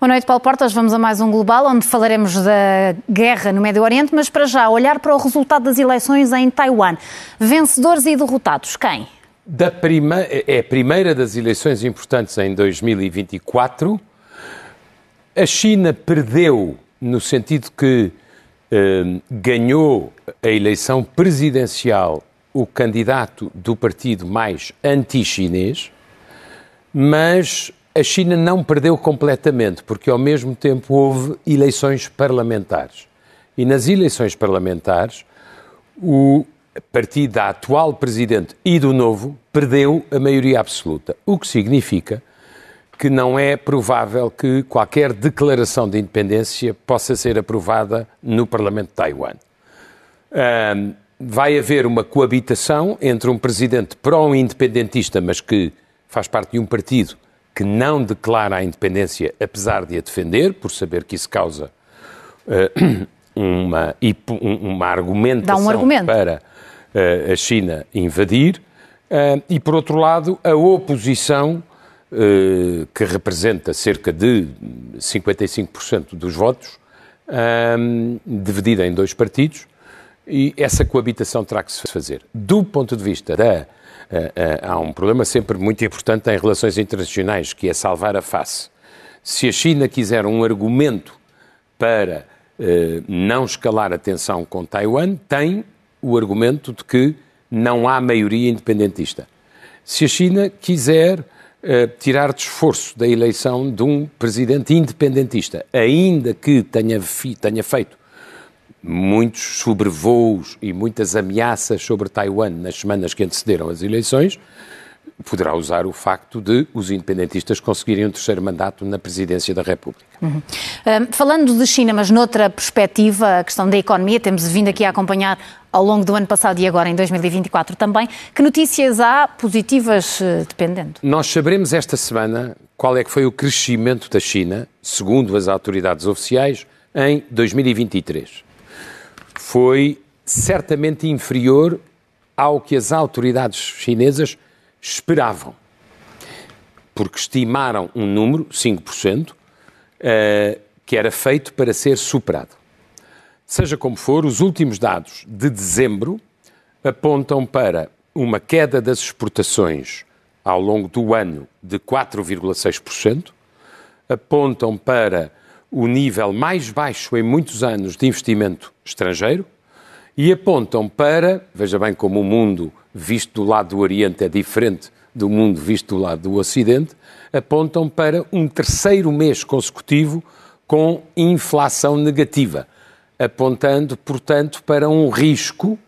Boa noite, Paulo Portas. Vamos a mais um Global, onde falaremos da guerra no Médio Oriente, mas para já olhar para o resultado das eleições em Taiwan. Vencedores e derrotados, quem? Da prima... É a primeira das eleições importantes em 2024. A China perdeu no sentido que eh, ganhou a eleição presidencial o candidato do partido mais anti-chinês, mas a China não perdeu completamente, porque ao mesmo tempo houve eleições parlamentares. E nas eleições parlamentares, o partido da atual presidente e do novo perdeu a maioria absoluta, o que significa que não é provável que qualquer declaração de independência possa ser aprovada no Parlamento de Taiwan. Um, vai haver uma coabitação entre um presidente pró-independentista, mas que faz parte de um partido que não declara a independência, apesar de a defender, por saber que isso causa uh, uma, uma argumentação um para uh, a China invadir, uh, e por outro lado, a oposição, que representa cerca de 55% dos votos, dividida em dois partidos, e essa coabitação terá que se fazer. Do ponto de vista da há um problema sempre muito importante em relações internacionais, que é salvar a face. Se a China quiser um argumento para uh, não escalar a tensão com Taiwan, tem o argumento de que não há maioria independentista. Se a China quiser tirar de esforço da eleição de um presidente independentista, ainda que tenha, tenha feito muitos sobrevoos e muitas ameaças sobre Taiwan nas semanas que antecederam as eleições, poderá usar o facto de os independentistas conseguirem um terceiro mandato na presidência da República. Uhum. Um, falando de China, mas noutra perspectiva, a questão da economia, temos vindo aqui a acompanhar ao longo do ano passado e agora em 2024 também. Que notícias há positivas, eh, dependendo? Nós saberemos esta semana qual é que foi o crescimento da China, segundo as autoridades oficiais, em 2023 foi certamente inferior ao que as autoridades chinesas esperavam. Porque estimaram um número, 5%, uh, eh, que era feito para ser superado. Seja como for, os últimos dados de dezembro apontam para uma queda das exportações ao longo do ano de 4,6%, apontam para o nível mais baixo em muitos anos de investimento estrangeiro e apontam para, veja bem como o mundo visto do lado do Oriente é diferente do mundo visto do lado do Ocidente, apontam para um terceiro mês consecutivo com inflação negativa, apontando, portanto, para um risco,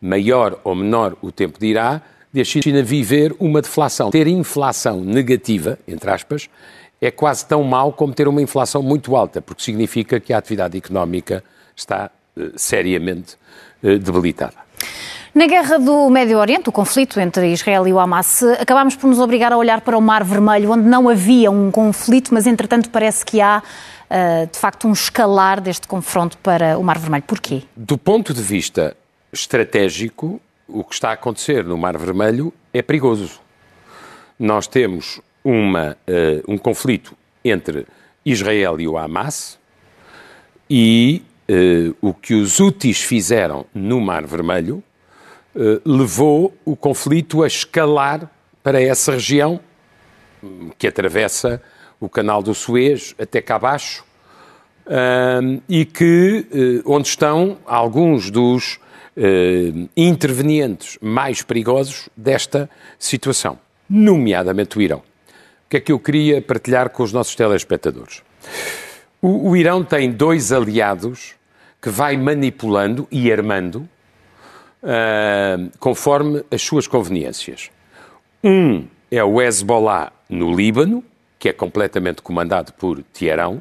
maior ou menor o tempo dirá, de a China viver uma deflação. Ter inflação negativa, entre aspas, é quase tão mau como ter uma inflação muito alta, porque significa que a atividade económica está uh, seriamente uh, debilitada. Na guerra do Médio Oriente, o conflito entre Israel e o Hamas, acabámos por nos obrigar a olhar para o Mar Vermelho, onde não havia um conflito, mas entretanto parece que há, uh, de facto, um escalar deste confronto para o Mar Vermelho. Porquê? Do ponto de vista estratégico, o que está a acontecer no Mar Vermelho é perigoso. Nós temos uma, uh, um conflito entre Israel e o Hamas e uh, o que os Houthis fizeram no Mar Vermelho uh, levou o conflito a escalar para essa região que atravessa o canal do Suez até cá abaixo e que, onde estão alguns dos intervenientes mais perigosos desta situação, nomeadamente o Irão. O que é que eu queria partilhar com os nossos telespectadores? O, o Irão tem dois aliados que vai manipulando e armando uh, conforme as suas conveniências. Um é o Hezbollah no Líbano, que é completamente comandado por Teherão,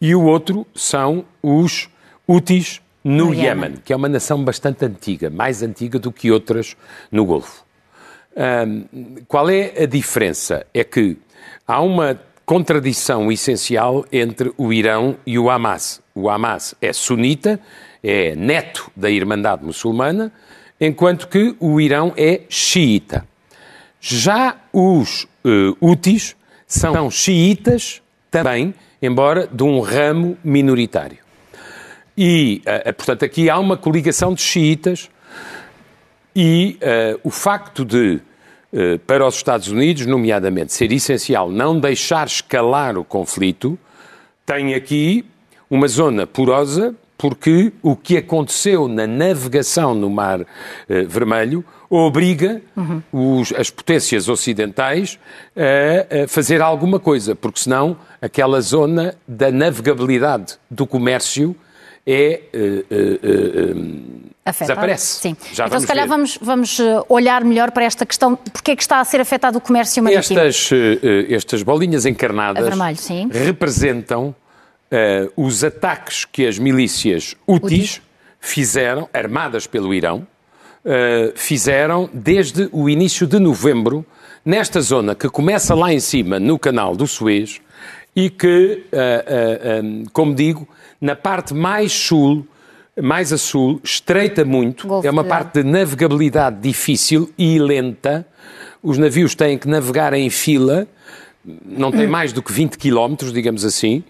e o outro são os Houthis no, no Iémen, que é uma nação bastante antiga, mais antiga do que outras no Golfo. Um, qual é a diferença? É que há uma contradição essencial entre o Irão e o Hamas. O Hamas é sunita, é neto da Irmandade Muçulmana, enquanto que o Irão é xiita. Já os uh, Houthis são xiitas também, embora de um ramo minoritário. E, uh, portanto, aqui há uma coligação de xiitas e uh, o facto de, uh, para os Estados Unidos, nomeadamente, ser essencial não deixar escalar o conflito, tem aqui uma zona porosa, porque o que aconteceu na navegação no Mar Vermelho obriga uhum. os, as potências ocidentais a, a, fazer alguma coisa, porque senão aquela zona da navegabilidade do comércio é. Uh, desaparece. Sim. Já então, se calhar, vamos, vamos olhar melhor para esta questão. Porquê é que está a ser afetado o comércio marítimo? Estas, estas bolinhas encarnadas vermelho, representam os ataques que as milícias úteis fizeram, armadas pelo Irão, uh, fizeram desde o início de novembro, nesta zona que começa lá em cima, no canal do Suez, e que, uh, uh, como digo, na parte mais sul, mais a sul, estreita muito, Golfo é uma parte de navegabilidade difícil e lenta. Os navios têm que navegar em fila, não tem mais do que 20 quilómetros, digamos assim,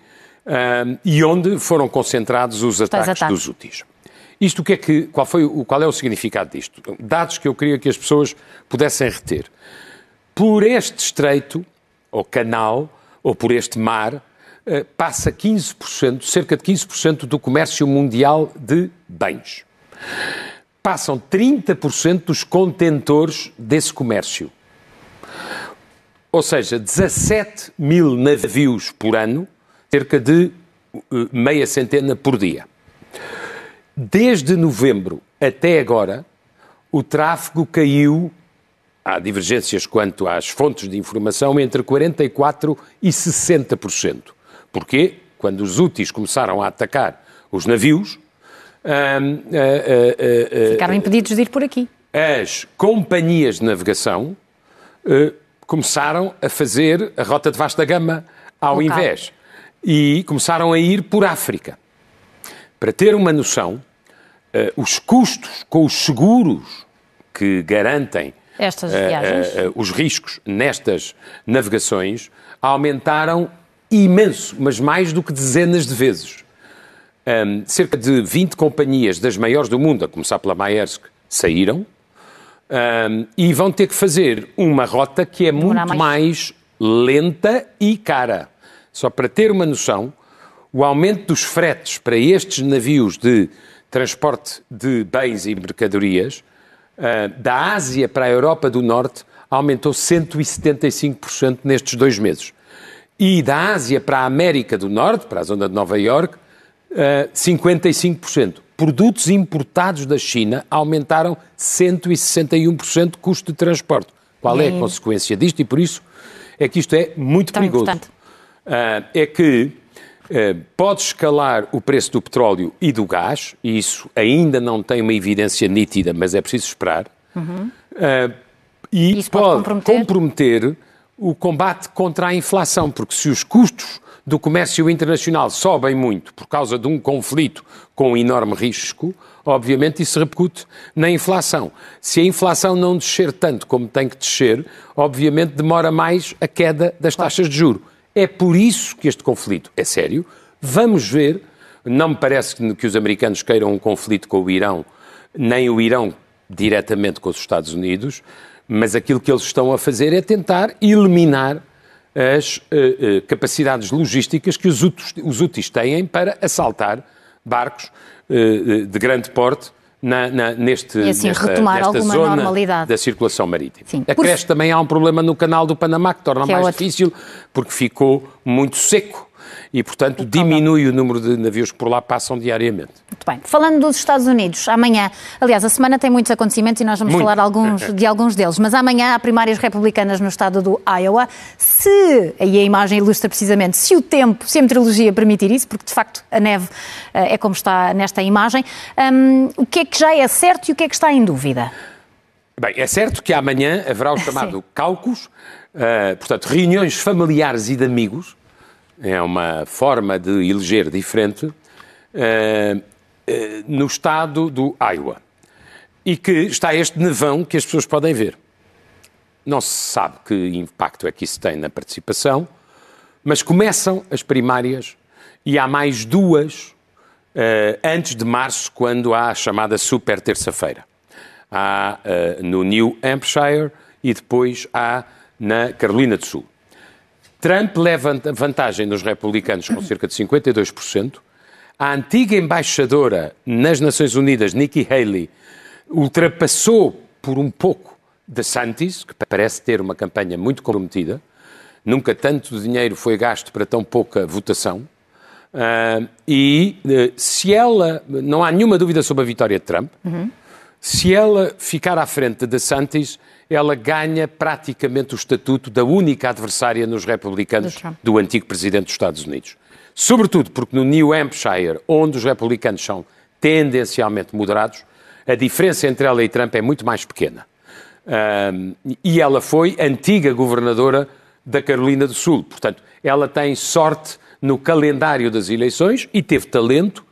e onde foram concentrados os ataques, ataques. dos úteis. Isto o que é que, qual, foi, qual é o significado disto? Dados que eu queria que as pessoas pudessem reter. Por este estreito, ou canal, ou por este mar, passa 15%, cerca de 15% do comércio mundial de bens. Passam 30% dos contentores desse comércio. Ou seja, 17 mil navios por ano, cerca de eh, meia centena por dia. Desde novembro até agora, o tráfego caiu, há divergências quanto às fontes de informação, entre 44% e 60%. Porquê? Quando os úteis começaram a atacar os navios. Uh, uh, uh, Ficaram impedidos de ir por aqui. As companhias de navegação começaram a fazer a rota de vasta gama ao Local. invés. E começaram a ir por África. Para ter uma noção, os custos com os seguros que garantem estas viagens. Os riscos nestas navegações aumentaram imenso, mas mais do que dezenas de vezes. Um, cerca de 20 companhias das maiores do mundo, a começar pela Maersk, saíram um, e vão ter que fazer uma rota que é muito mais... mais lenta e cara. Só para ter uma noção, o aumento dos fretes para estes navios de transporte de bens e mercadorias uh, da Ásia para a Europa do Norte aumentou 175% nestes dois meses. E da Ásia para a América do Norte, para a zona de Nova Iorque, uh, 55%. Produtos importados da China aumentaram 161% de custo de transporte. Qual é a consequência disto? E por isso é que isto é muito Tão perigoso. Uh, é que eh, pode escalar o preço do petróleo e do gás, e isso ainda não tem uma evidência nítida, mas é preciso esperar. Uhum. E isso pode, pode comprometer? O combate contra a inflação, porque se os custos do comércio internacional sobem muito por causa de um conflito com um enorme risco, obviamente isso repercute na inflação. Se a inflação não descer tanto como tem que descer, obviamente demora mais a queda das taxas de juro. É por isso que este conflito é sério. Vamos ver. Não me parece que os americanos queiram um conflito com o Irão, nem o Irão diretamente com os Estados Unidos, mas aquilo que eles estão a fazer é tentar eliminar as uh, uh, capacidades logísticas que os úteis, os úteis têm para assaltar barcos uh, de grande porte na, na, neste, e assim, nesta, retomar nesta alguma zona normalidade. da circulação marítima. Sim. Acresce Por... também há um problema no canal do Panamá que torna que é mais é difícil porque ficou muito seco e, portanto, diminui o número de navios que por lá passam diariamente. Muito bem. Falando dos Estados Unidos, amanhã, aliás, a semana tem muitos acontecimentos e nós vamos Muito. falar alguns, de alguns deles, mas amanhã há primárias republicanas no estado do Iowa. Se, aí a imagem ilustra precisamente, se o tempo, se a meteorologia permitir isso, porque de facto a neve uh, é como está nesta imagem, um, o que é que já é certo e o que é que está em dúvida? Bem, é certo que amanhã haverá o chamado caucus, uh, portanto, reuniões familiares e de amigos, é uma forma de eleger diferente, uh, uh, no estado do Iowa. E que está este nevão que as pessoas podem ver. Não se sabe que impacto é que isso tem na participação, Mas começam as primárias e há mais duas uh, antes de março, quando há a chamada super terça-feira. Há no New Hampshire e depois há na Carolina do Sul. Trump leva vantagem nos republicanos com cerca de 52%. A antiga embaixadora nas Nações Unidas, Nikki Haley, ultrapassou por um pouco DeSantis, que parece ter uma campanha muito comprometida. Nunca tanto dinheiro foi gasto para tão pouca votação. Uh, e uh, se ela, não há nenhuma dúvida sobre a vitória de Trump, uhum. se ela ficar à frente de DeSantis, ela ganha praticamente o estatuto da única adversária nos republicanos do, antigo presidente dos Estados Unidos. Sobretudo porque no New Hampshire, onde os republicanos são tendencialmente moderados, a diferença entre ela e Trump é muito mais pequena. Uh, e ela foi antiga governadora da Carolina do Sul. Portanto, ela tem sorte no calendário das eleições e teve talento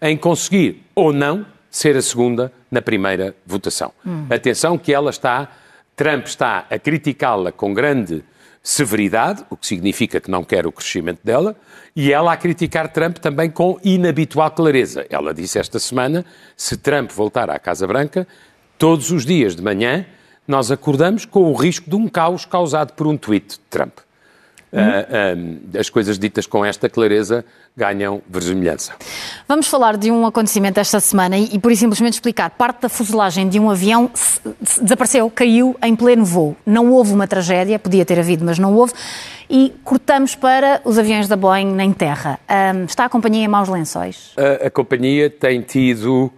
em conseguir ou não ser a segunda na primeira votação. Hum. Atenção que ela está, Trump está a criticá-la com grande severidade, o que significa que não quer o crescimento dela, e ela a criticar Trump também com inabitual clareza. Ela disse esta semana, se Trump voltar à Casa Branca, todos os dias de manhã nós acordamos com o risco de um caos causado por um tweet de Trump. Uh, as coisas ditas com esta clareza ganham vermelhança. Vamos falar de um acontecimento esta semana e, e por simplesmente explicar. Parte da fuselagem de um avião desapareceu, caiu em pleno voo. Não houve uma tragédia, podia ter havido, mas não houve. E cortamos para os aviões da Boeing em terra. Um, está a companhia em maus lençóis? A, a companhia tem tido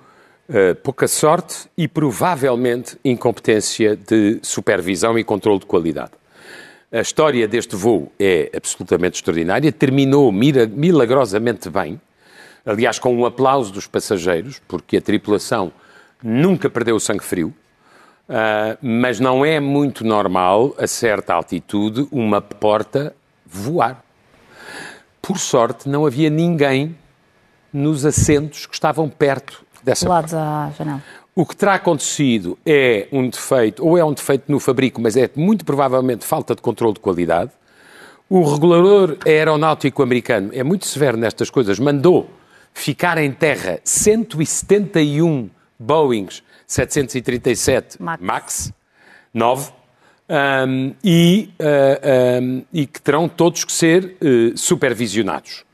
uh, pouca sorte e provavelmente incompetência de supervisão e controle de qualidade. A história deste voo é absolutamente extraordinária, terminou milagrosamente bem, aliás, com um aplauso dos passageiros, porque a tripulação nunca perdeu o sangue frio, uh, mas não é muito normal, a certa altitude, uma porta voar. Por sorte, não havia ninguém nos assentos que estavam perto dessa Lados à janela. O que terá acontecido é um defeito, ou é um defeito no fabrico, mas é muito provavelmente falta de controle de qualidade. O regulador aeronáutico americano é muito severo nestas coisas, mandou ficar em terra 171 Boeings 737 Max, Max 9 um, e, uh, um, e, que terão todos que ser uh, supervisionados.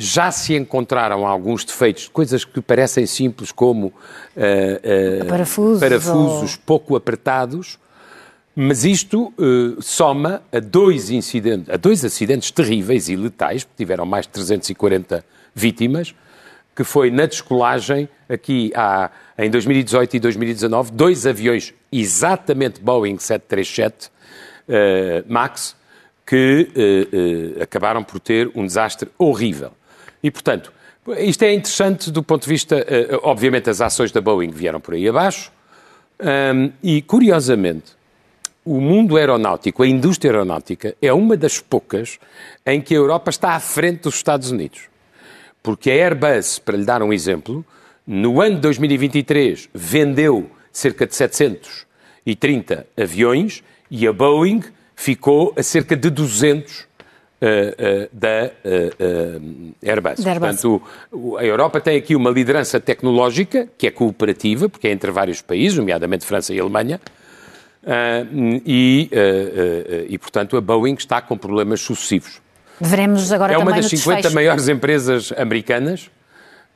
Já se encontraram alguns defeitos, coisas que parecem simples, como uh, uh, parafusos, parafusos ou... pouco apertados, mas isto uh, soma a dois incidentes, a dois acidentes terríveis e letais, porque tiveram mais de 340 vítimas, que foi na descolagem, aqui há, em 2018 e 2019, dois aviões exatamente Boeing 737 MAX, que acabaram por ter um desastre horrível. E, portanto, isto é interessante do ponto de vista, uh, obviamente, as ações da Boeing vieram por aí abaixo, um, e, curiosamente, o mundo aeronáutico, a indústria aeronáutica, é uma das poucas em que a Europa está à frente dos Estados Unidos. Porque a Airbus, para lhe dar um exemplo, no ano de 2023 vendeu cerca de 730 aviões e a Boeing ficou a cerca de 200 Uh, uh, da uh, Airbus. Airbus. Portanto, a Europa tem aqui uma liderança tecnológica, que é cooperativa, porque é entre vários países, nomeadamente França e Alemanha, e, e, portanto, a Boeing está com problemas sucessivos. Veremos agora É uma das 50 desfecho. maiores empresas americanas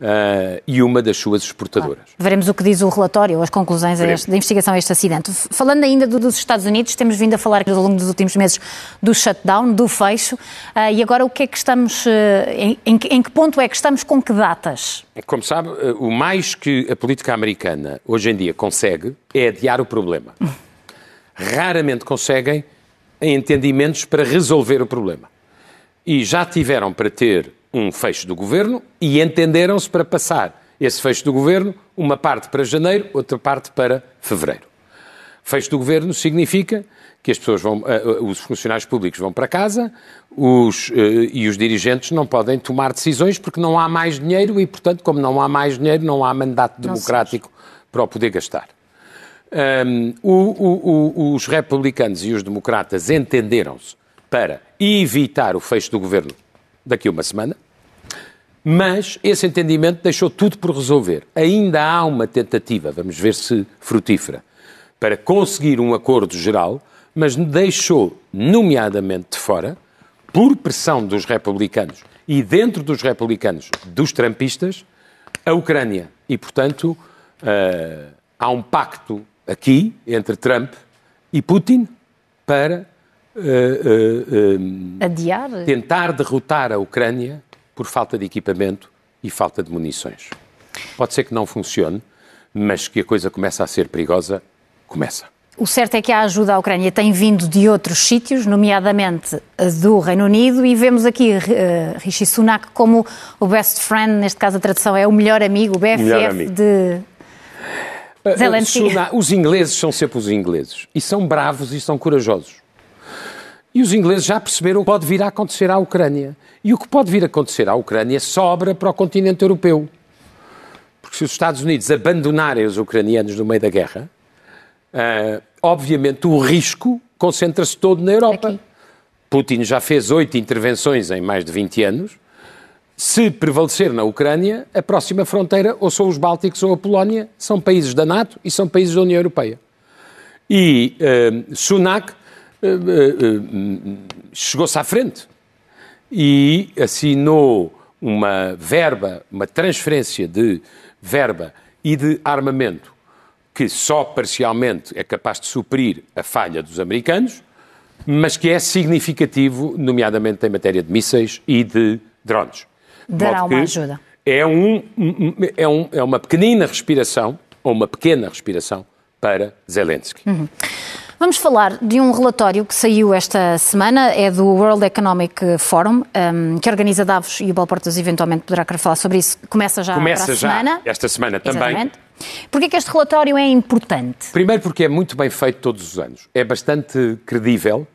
Uh, e uma das suas exportadoras. Claro. Veremos o que diz o relatório, as conclusões este, da investigação a este acidente. Falando ainda do, dos Estados Unidos, temos vindo a falar ao longo dos últimos meses do shutdown, do fecho, uh, e agora o que é que estamos, uh, em, em, em, que ponto é que estamos, com que datas? Como sabe, o mais que a política americana hoje em dia consegue é adiar o problema. Raramente conseguem entendimentos para resolver o problema. E já tiveram para ter um fecho do governo e entenderam-se para passar esse fecho do governo, uma parte para janeiro, outra parte para fevereiro. Fecho do governo significa que as pessoas vão, uh, os funcionários públicos vão para casa os, uh, e os dirigentes não podem tomar decisões porque não há mais dinheiro e, portanto, como não há mais dinheiro, não há mandato democrático para o poder gastar. Um, o, o, os republicanos e os democratas entenderam-se para evitar o fecho do governo daqui a uma semana, mas esse entendimento deixou tudo por resolver. Ainda há uma tentativa, vamos ver se frutífera, para conseguir um acordo geral, mas deixou, nomeadamente de fora, por pressão dos republicanos e dentro dos republicanos, dos trampistas, a Ucrânia. E, portanto, uh, há um pacto aqui entre Trump e Putin para adiar tentar derrotar a Ucrânia por falta de equipamento e falta de munições. Pode ser que não funcione, mas que a coisa começa a ser perigosa, começa. O certo é que a ajuda à Ucrânia tem vindo de outros sítios, nomeadamente do Reino Unido, e vemos aqui uh, Rishi Sunak como o best friend, neste caso a tradução é o melhor amigo, o BFF melhor amigo. de Zelensky. Sunak, os ingleses são sempre os ingleses, e são bravos e são corajosos. E os ingleses já perceberam o que pode vir a acontecer à Ucrânia. E o que pode vir a acontecer à Ucrânia sobra para o continente europeu. Porque se os Estados Unidos abandonarem os ucranianos no meio da guerra, uh, obviamente o risco concentra-se todo na Europa. Aqui. Putin já fez oito intervenções em mais de 20 anos. Se prevalecer na Ucrânia, a próxima fronteira ou são os Bálticos ou a Polónia, são países da NATO e são países da União Europeia. E uh, Sunak chegou-se à frente e assinou uma verba, uma transferência de verba e de armamento que só parcialmente é capaz de suprir a falha dos americanos, mas que é significativo, nomeadamente em matéria de mísseis e de drones. Dará uma ajuda. É, um, é, um, é uma pequenina respiração, ou uma pequena respiração, para Zelensky. Uhum. Vamos falar de um relatório que saiu esta semana, é do World Economic Forum, um, que organiza Davos e o Balportas eventualmente poderá querer falar sobre isso. Começa já Começa já semana. esta semana também. Exatamente. Porquê que este relatório é importante? Primeiro porque é muito bem feito todos os anos. É bastante credível,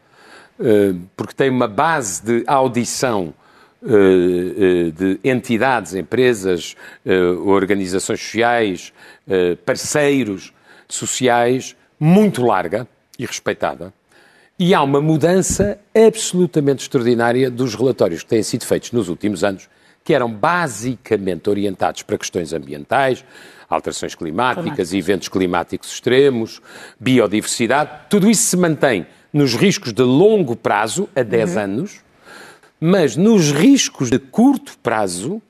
uh, porque tem uma base de audição uh, uh, de entidades, empresas, organizações sociais, parceiros sociais muito larga e respeitada. E há uma mudança absolutamente extraordinária dos relatórios que têm sido feitos nos últimos anos, que eram basicamente orientados para questões ambientais, alterações climáticas, eventos climáticos extremos, biodiversidade. Tudo isso se mantém nos riscos de longo prazo, a 10 uhum. anos, mas nos riscos de curto prazo,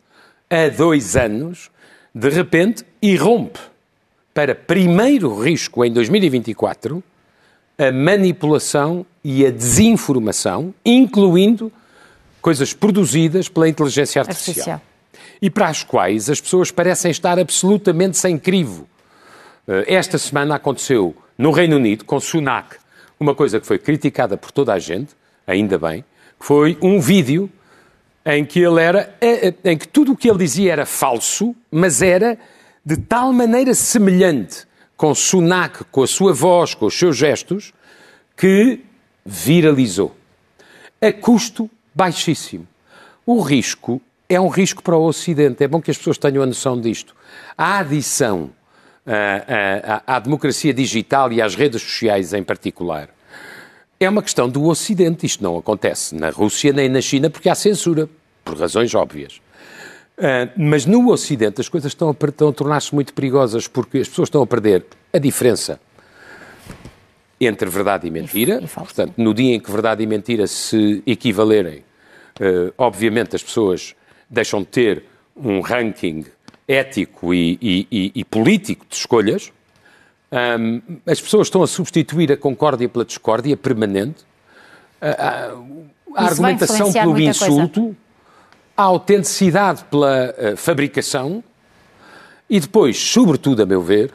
a 2 anos, de repente irrompe para primeiro risco em 2024 a manipulação e a desinformação, incluindo coisas produzidas pela inteligência artificial. artificial. E para as quais as pessoas parecem estar absolutamente sem crivo. Eh, esta semana aconteceu no Reino Unido, com Sunak, uma coisa que foi criticada por toda a gente, ainda bem, foi um vídeo em que ele era, eh, eh, em que tudo o que ele dizia era falso, mas era de tal maneira semelhante com Sunak, com a sua voz, com os seus gestos, que viralizou. A custo baixíssimo. O risco é um risco para o Ocidente. É bom que as pessoas tenham a noção disto. A adição à, à, à democracia digital e às redes sociais em particular é uma questão do Ocidente. Isto não acontece na Rússia nem na China porque há censura, por razões óbvias. Uh, mas no Ocidente as coisas estão a, estão a tornar-se muito perigosas porque as pessoas estão a perder a diferença entre verdade e mentira. E, Portanto, no dia em que verdade e mentira se equivalerem, uh, obviamente as pessoas deixam de ter um ranking ético e, e, e político de escolhas. Um, as pessoas estão a substituir a concórdia pela discórdia permanente. a, a argumentação pelo insulto. Coisa a autenticidade pela uh, fabricação e depois, sobretudo, a meu ver,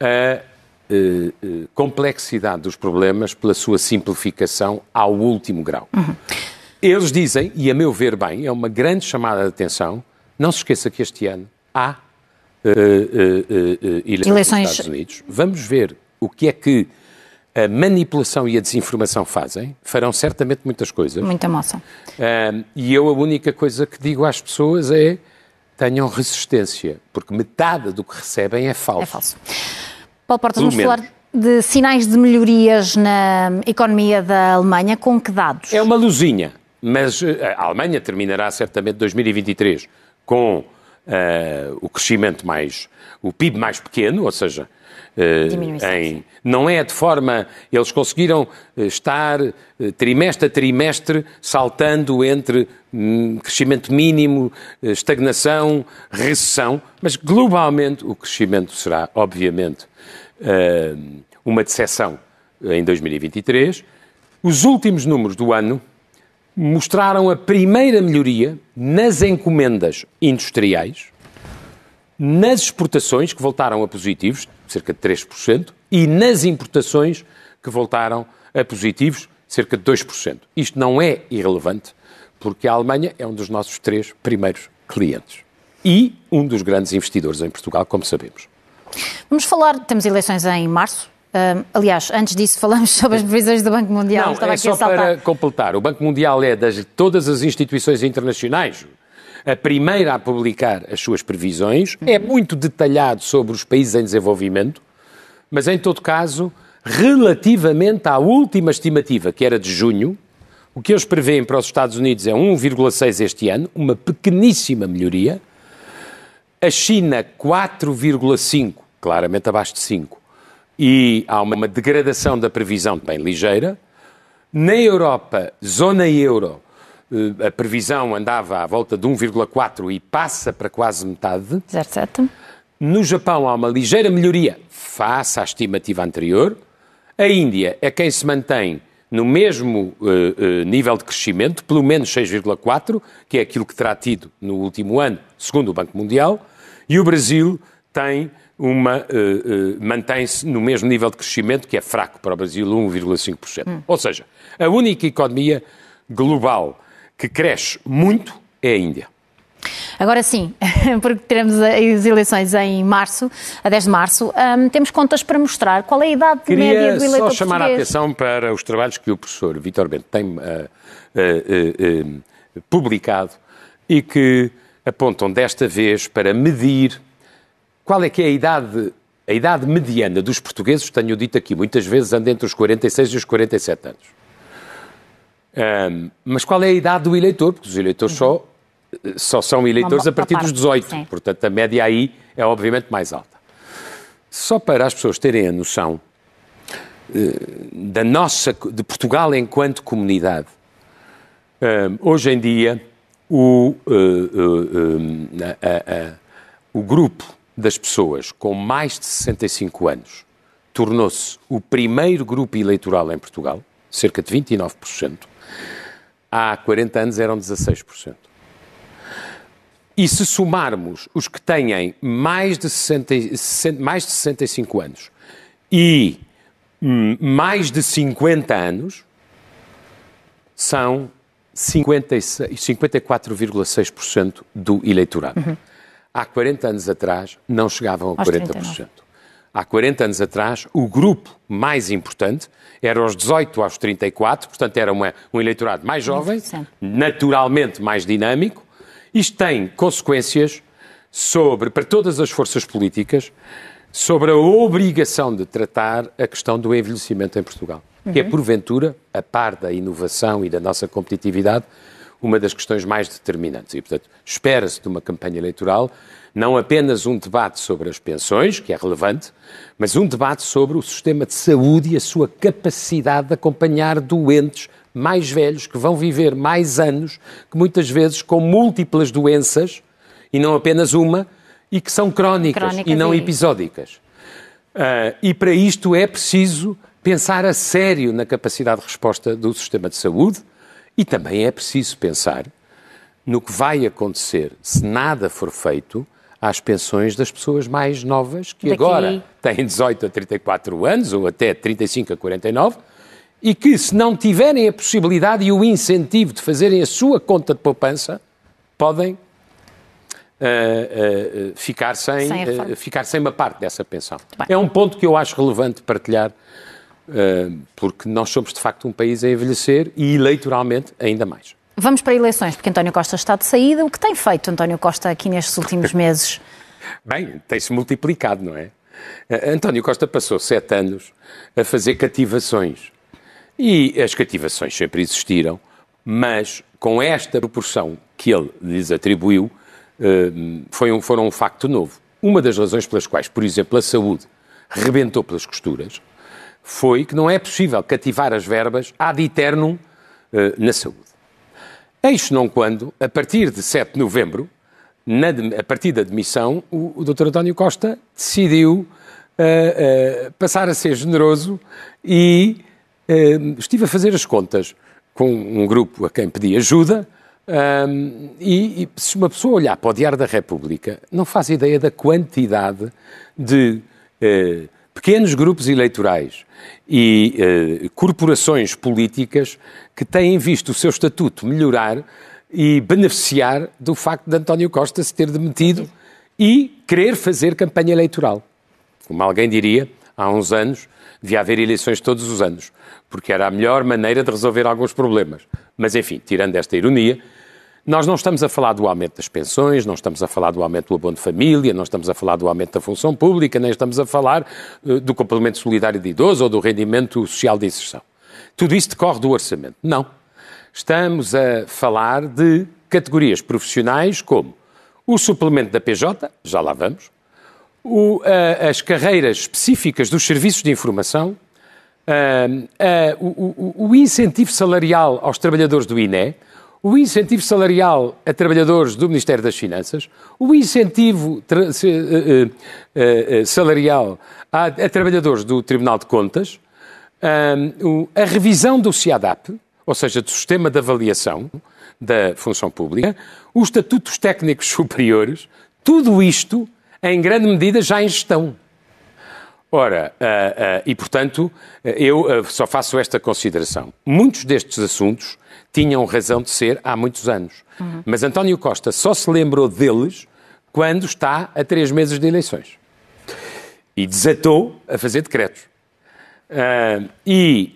a uh, uh, complexidade dos problemas pela sua simplificação ao último grau. Uhum. Eles dizem, e a meu ver bem, é uma grande chamada de atenção, não se esqueça que este ano há eleições nos Estados Unidos. Vamos ver o que é que a manipulação e a desinformação fazem, farão certamente muitas coisas. Muita moça. Uh, e eu a única coisa que digo às pessoas é tenham resistência, porque metade do que recebem é falso. É falso. Paulo Portas, vamos falar de sinais de melhorias na economia da Alemanha, com que dados? É uma luzinha, mas eh, a Alemanha terminará certamente 2023 com uh, o crescimento mais, o PIB mais pequeno, ou seja, em, não é de forma. Eles conseguiram estar trimestre a trimestre saltando entre um, crescimento mínimo, estagnação, recessão, mas globalmente o crescimento será, obviamente, uma decepção em 2023. Os últimos números do ano mostraram a primeira melhoria nas encomendas industriais, nas exportações, que voltaram a positivos, cerca de 3%, e nas importações, que voltaram a positivos, cerca de 2%. Isto não é irrelevante, porque a Alemanha é um dos nossos três primeiros clientes. E um dos grandes investidores em Portugal, como sabemos. Vamos falar, temos eleições em março, aliás, antes disso falamos sobre as previsões do Banco Mundial. Não, Estava é só para completar. O Banco Mundial é das todas as instituições internacionais a primeira a publicar as suas previsões. É muito detalhado sobre os países em desenvolvimento, mas em todo caso, relativamente à última estimativa, que era de junho, o que eles prevêem para os Estados Unidos é 1,6 este ano, uma pequeníssima melhoria. A China 4,5, claramente abaixo de 5 e há uma degradação da previsão bem ligeira. Na Europa, zona euro, a previsão andava à volta de 1,4 e passa para quase metade. 0,7. No Japão há uma ligeira melhoria face à estimativa anterior. A Índia é quem se mantém no mesmo uh, uh, nível de crescimento, pelo menos 6,4, que é aquilo que terá tido no último ano, segundo o Banco Mundial. E o Brasil tem uma uh, uh, mantém-se no mesmo nível de crescimento, que é fraco para o Brasil, 1,5%. Hum. Ou seja, a única economia global que cresce muito é a Índia. Agora sim, porque teremos as eleições em março, a 10 de março, um, temos contas para mostrar qual é a idade Queria média do eleitor só chamar português. a atenção para os trabalhos que o professor Vitor Bento tem uh, publicado e que apontam desta vez para medir qual é que é a idade, a idade mediana dos portugueses? Tenho dito aqui muitas vezes, anda entre os 46 e os 47 anos. Um, mas qual é a idade do eleitor? Porque os eleitores só, só são eleitores a partir dos 18. Sim. Portanto, a média aí é obviamente mais alta. Só para as pessoas terem a noção uh, da nossa, de Portugal enquanto comunidade. hoje em dia, o, uh, uh, o grupo das pessoas com mais de 65 anos tornou-se o primeiro grupo eleitoral em Portugal, cerca de 29%. Há 40 anos eram 16%. E se somarmos os que têm mais de, 60, mais de 65 anos e hum, mais de 50 anos, são 54,6% do eleitorado. Uhum há 40 anos atrás não chegavam a 40%. 39. Há 40 anos atrás, o grupo mais importante era aos 18 aos 34, portanto era uma, um eleitorado mais jovem, naturalmente mais dinâmico. Isto tem consequências sobre, para todas as forças políticas, sobre a obrigação de tratar a questão do envelhecimento em Portugal, uhum. que é, porventura, a par da inovação e da nossa competitividade, uma das questões mais determinantes. E, portanto, espera-se de uma campanha eleitoral não apenas um debate sobre as pensões, que é relevante, mas um debate sobre o sistema de saúde e a sua capacidade de acompanhar doentes mais velhos que vão viver mais anos, que muitas vezes com múltiplas doenças e não apenas uma, e que são crónicas, crónicas e não e... episódicas. Uh, e para isto é preciso pensar a sério na capacidade de resposta do sistema de saúde, e também é preciso pensar no que vai acontecer se nada for feito às pensões das pessoas mais novas, que Daqui... agora têm 18 a 34 anos, ou até 35 a 49, e que, se não tiverem a possibilidade e o incentivo de fazerem a sua conta de poupança, podem uh, uh, ficar, sem, sem ficar sem uma parte dessa pensão. É um ponto que eu acho relevante partilhar porque nós somos de facto um país a envelhecer e eleitoralmente ainda mais. Vamos para eleições, porque António Costa está de saída. O que tem feito António Costa aqui nestes últimos meses? Bem, tem-se multiplicado, não é? António Costa passou sete anos a fazer cativações. E as cativações sempre existiram, mas com esta proporção que ele lhes atribuiu, eh, foi um, foram um facto novo. Uma das razões pelas quais, por exemplo, a saúde rebentou pelas costuras foi que não é possível cativar as verbas ad eternum eh, na saúde. Eis não quando, a partir de 7 de novembro, na, a partir da demissão, o, o Dr. António Costa decidiu uh, uh, passar a ser generoso e uh, estive a fazer as contas com um grupo a quem pedi ajuda. Um, e, e, se uma pessoa olhar para o Diário da República, não faz ideia da quantidade de pequenos grupos eleitorais e corporações políticas que têm visto o seu estatuto melhorar e beneficiar do facto de António Costa se ter demitido e querer fazer campanha eleitoral. Como alguém diria, há uns anos devia haver eleições todos os anos, porque era a melhor maneira de resolver alguns problemas. Mas, enfim, tirando esta ironia, nós não estamos a falar do aumento das pensões, não estamos a falar do aumento do abono de família, não estamos a falar do aumento da função pública, nem estamos a falar uh, do complemento solidário de idoso ou do rendimento social de inserção. Tudo isso decorre do orçamento. Não. Estamos a falar de categorias profissionais como o suplemento da PJ, já lá vamos, o, as carreiras específicas dos serviços de informação, o, o, o incentivo salarial aos trabalhadores do INE, o incentivo salarial a trabalhadores do Ministério das Finanças, o incentivo eh, eh, eh, salarial a, a, trabalhadores do Tribunal de Contas, a revisão do CIADAP, ou seja, do sistema de avaliação da função pública, os estatutos técnicos superiores, tudo isto, em grande medida, já em gestão. Ora, uh, uh, e portanto, eu uh, só faço esta consideração. Muitos destes assuntos tinham razão de ser há muitos anos. Uhum. Mas António Costa só se lembrou deles quando está a três meses de eleições. E desatou a fazer decretos. e,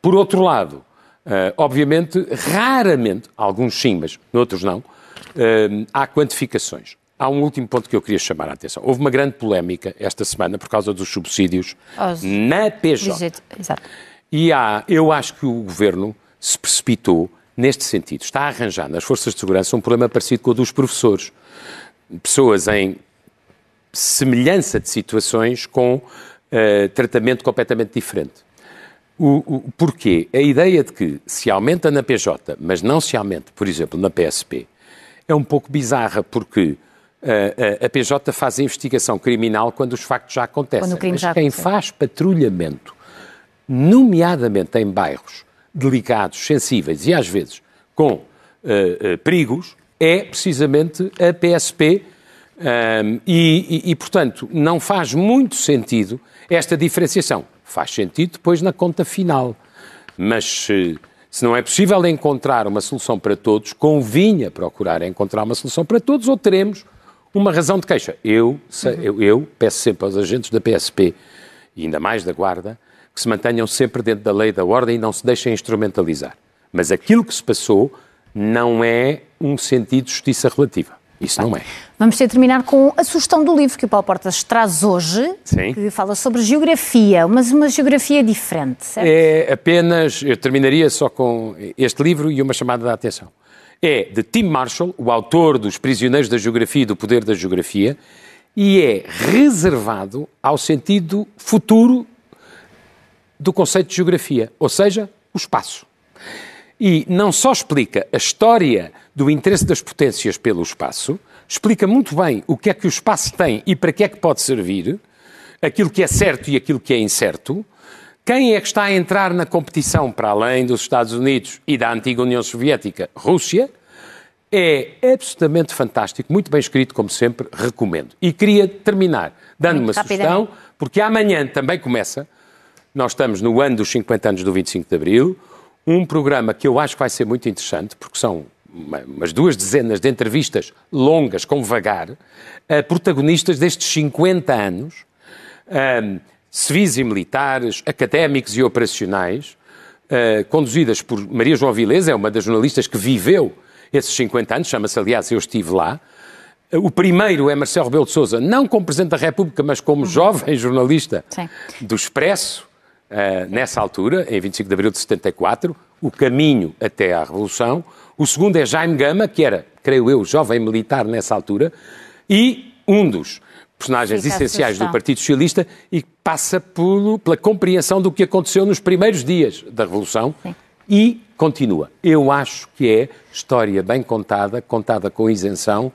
por outro lado, Uh, obviamente, raramente, alguns sim, mas outros não, uh, há quantificações. Há um último ponto que eu queria chamar a atenção. Houve uma grande polémica esta semana por causa dos subsídios Os... na PJ. Exato. E há, eu acho que o governo se precipitou neste sentido. Está a arranjar nas forças de segurança um problema parecido com o dos professores. Pessoas em semelhança de situações com uh, tratamento completamente diferente. O, o, porquê? A ideia de que se aumenta na PJ, mas não se aumenta, por exemplo, na PSP, é um pouco bizarra, porque a, uh, a, a PJ faz a investigação criminal quando os factos já acontecem. Mas já quem aconteceu. faz patrulhamento, nomeadamente em bairros delicados, sensíveis e às vezes com uh, perigos, é precisamente a PSP. Um, e, e, e, portanto, não faz muito sentido esta diferenciação. Faz sentido depois na conta final. Mas se, se não é possível encontrar uma solução para todos, convinha procurar encontrar uma solução para todos ou teremos uma razão de queixa. Eu, eu, eu peço sempre aos agentes da PSP, e ainda mais da Guarda, que se mantenham sempre dentro da lei da ordem e não se deixem instrumentalizar. Mas aquilo que se passou não é um sentido de justiça relativa. Isso não é. Vamos ter de terminar com a sugestão do livro que o Paulo Portas traz hoje, Sim. que fala sobre geografia, mas uma geografia diferente, certo? É apenas, eu terminaria só com este livro e uma chamada de atenção. É de Tim Marshall, o autor dos Prisioneiros da Geografia e do Poder da Geografia, e é reservado ao sentido futuro do conceito de geografia, ou seja, o espaço. E não só explica a história do interesse das potências pelo espaço, explica muito bem o que é que o espaço tem e para que é que pode servir, aquilo que é certo e aquilo que é incerto, quem é que está a entrar na competição para além dos Estados Unidos e da antiga União Soviética, Rússia, é absolutamente fantástico, muito bem escrito, como sempre, recomendo. E queria terminar dando uma sugestão, porque amanhã também começa, nós estamos no ano dos 50 anos do 25 de Abril, um programa que eu acho que vai ser muito interessante, porque são umas duas dezenas de entrevistas longas, com vagar, a protagonistas destes 50 anos, um, civis e militares, académicos e operacionais, uh, conduzidas por Maria João Vilés, é uma das jornalistas que viveu esses 50 anos, chama-se, aliás, Eu Estive Lá, O primeiro é Marcelo Rebelo de Sousa, não como Presidente da República, mas como jovem jornalista Sim. do Expresso, nessa altura, em 25 de abril de 74, o caminho até à Revolução. O segundo é Jaime Gama, que era, creio eu, jovem militar nessa altura, e um dos personagens Fica essenciais do. Partido Socialista e passa pelo- pela compreensão do que aconteceu nos primeiros dias da Revolução Sim. e continua. Eu acho que é história bem contada, contada com isenção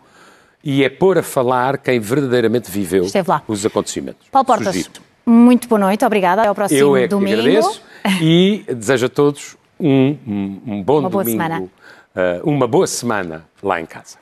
e é pôr a falar quem verdadeiramente viveu os acontecimentos. Paulo Portas, Sugiro. Muito boa noite, obrigada. Até ao próximo Eu é que domingo. agradeço e desejo a todos um, um- um bom Uma boa domingo, semana. eh, uma boa semana lá em casa.